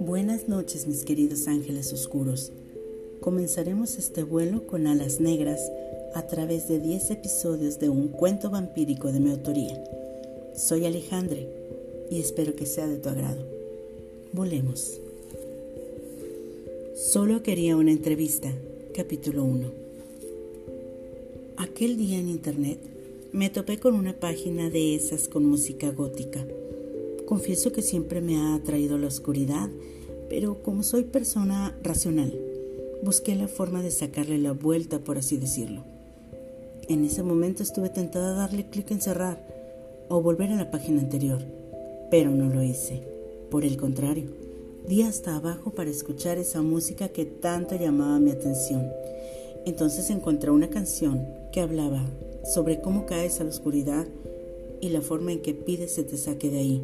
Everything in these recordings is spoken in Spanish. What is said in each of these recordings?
Buenas noches mis queridos ángeles oscuros. Comenzaremos este vuelo con alas negras a través de 10 episodios de un cuento vampírico de mi autoría. Soy Alejandre y espero que sea de tu agrado. Volemos. Solo quería una entrevista, capítulo 1. Aquel día en internet me topé con una página de esas con música gótica. Confieso que siempre me ha atraído la oscuridad pero como soy persona racional, busqué la forma de sacarle la vuelta, por así decirlo. En ese momento estuve tentada a darle clic en cerrar o volver a la página anterior, pero no lo hice. Por el contrario, di hasta abajo para escuchar esa música que tanto llamaba mi atención. Entonces encontré una canción que hablaba sobre cómo caes a la oscuridad y la forma en que pides se te saque de ahí.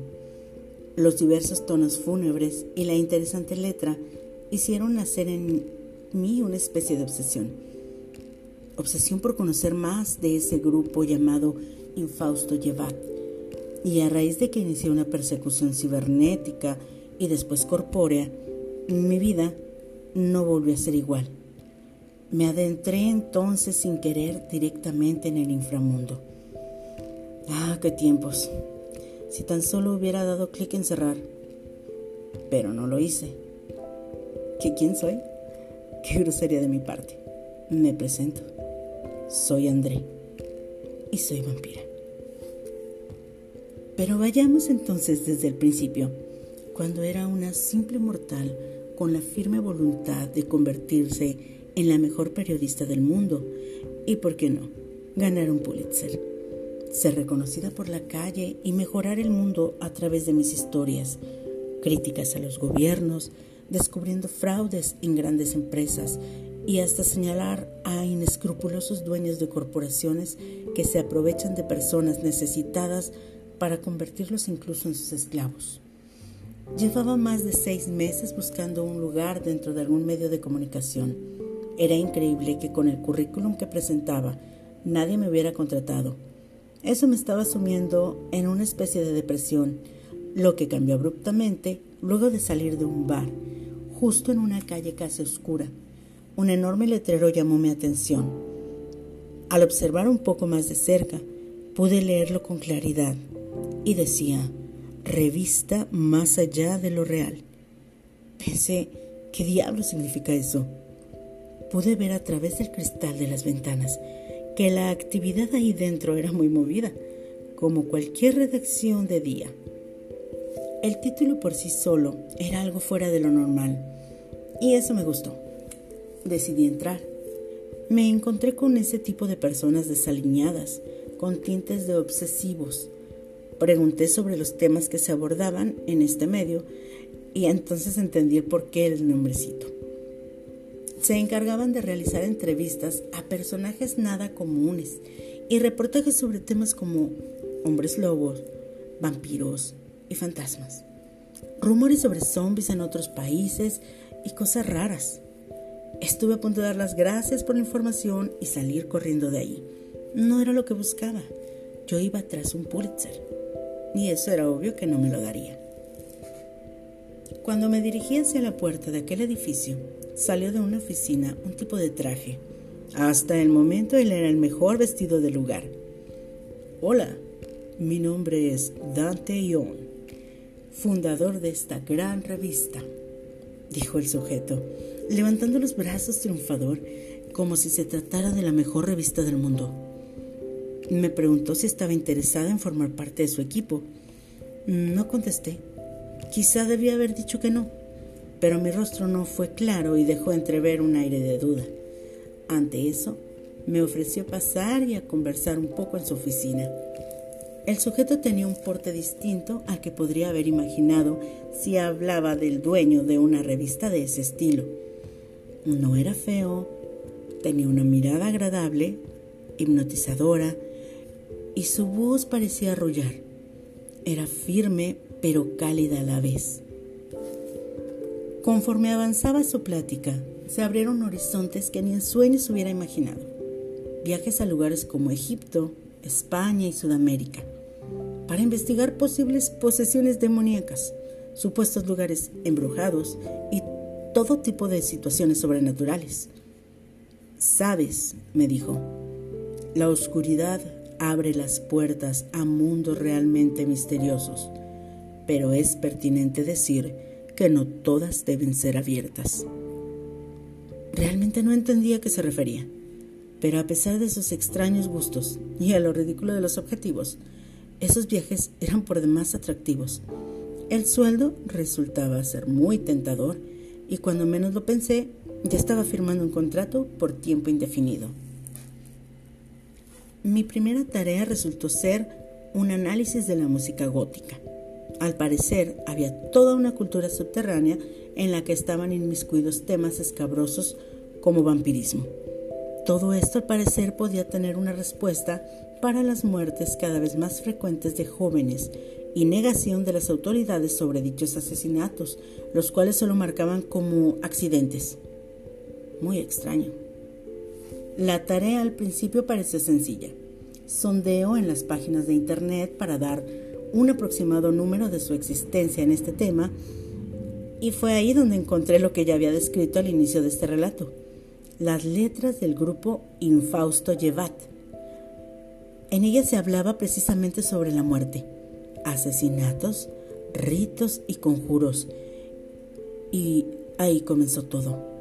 Los diversos tonos fúnebres y la interesante letra hicieron nacer en mí una especie de obsesión. Obsesión por conocer más de ese grupo llamado Infausto Yevat. Y a raíz de que inicié una persecución cibernética y después corpórea, mi vida no volvió a ser igual. Me adentré entonces sin querer directamente en el inframundo. Ah, qué tiempos si tan solo hubiera dado clic en cerrar. Pero no lo hice. ¿Qué quién soy? Qué grosería de mi parte. Me presento. Soy André y soy vampira. Pero vayamos entonces desde el principio, cuando era una simple mortal con la firme voluntad de convertirse en la mejor periodista del mundo. Y, por qué no, ganar un Pulitzer. Ser reconocida por la calle y mejorar el mundo a través de mis historias, críticas a los gobiernos, descubriendo fraudes en grandes empresas y hasta señalar a inescrupulosos dueños de corporaciones que se aprovechan de personas necesitadas para convertirlos incluso en sus esclavos. Llevaba más de seis meses buscando un lugar dentro de algún medio de comunicación. Era increíble que con el currículum que presentaba nadie me hubiera contratado eso me estaba sumiendo en una especie de depresión, lo que cambió abruptamente luego de salir de un bar, justo en una calle casi oscura. Un enorme letrero llamó mi atención. Al observar un poco más de cerca, pude leerlo con claridad y decía, revista más allá de lo real. Pensé, ¿qué diablo significa eso? Pude ver a través del cristal de las ventanas que la actividad ahí dentro era muy movida, como cualquier redacción de día. El título por sí solo era algo fuera de lo normal, y eso me gustó. Decidí entrar. Me encontré con ese tipo de personas desaliñadas, con tintes de obsesivos. Pregunté sobre los temas que se abordaban en este medio y entonces entendí el porqué del nombrecito se encargaban de realizar entrevistas a personajes nada comunes y reportajes sobre temas como hombres lobos, vampiros y fantasmas, rumores sobre zombies en otros países y cosas raras. Estuve a punto de dar las gracias por la información y salir corriendo de ahí. No era lo que buscaba. Yo iba tras un Pulitzer. Y eso era obvio que no me lo daría. Cuando me dirigí hacia la puerta de aquel edificio, salió de una oficina un tipo de traje. Hasta el momento él era el mejor vestido del lugar. Hola, mi nombre es Dante Ion, fundador de esta gran revista, dijo el sujeto, levantando los brazos triunfador como si se tratara de la mejor revista del mundo. Me preguntó si estaba interesada en formar parte de su equipo. No contesté. Quizá debía haber dicho que no pero mi rostro no fue claro y dejó entrever un aire de duda. Ante eso, me ofreció pasar y a conversar un poco en su oficina. El sujeto tenía un porte distinto al que podría haber imaginado si hablaba del dueño de una revista de ese estilo. No era feo, tenía una mirada agradable, hipnotizadora, y su voz parecía arrullar. Era firme pero cálida a la vez. Conforme avanzaba su plática, se abrieron horizontes que ni en sueños hubiera imaginado. Viajes a lugares como Egipto, España y Sudamérica. para investigar posibles posesiones demoníacas, supuestos lugares embrujados y todo tipo de situaciones sobrenaturales. Sabes, me dijo, la oscuridad abre las puertas a mundos realmente misteriosos, pero es pertinente decir que no todas deben ser abiertas. Realmente no entendía a qué se refería, pero a pesar de sus extraños gustos y a lo ridículo de los objetivos, esos viajes eran por demás atractivos. El sueldo resultaba ser muy tentador y cuando menos lo pensé, ya estaba firmando un contrato por tiempo indefinido. Mi primera tarea resultó ser un análisis de la música gótica. Al parecer, había toda una cultura subterránea en la que estaban inmiscuidos temas escabrosos como vampirismo. Todo esto al parecer podía tener una respuesta para las muertes cada vez más frecuentes de jóvenes y negación de las autoridades sobre dichos asesinatos, los cuales solo marcaban como accidentes. Muy extraño. La tarea al principio pareció sencilla. Sondeo en las páginas de Internet para dar un aproximado número de su existencia en este tema y fue ahí donde encontré lo que ya había descrito al inicio de este relato, las letras del grupo Infausto Yevat. En ellas se hablaba precisamente sobre la muerte, asesinatos, ritos y conjuros, y ahí comenzó todo.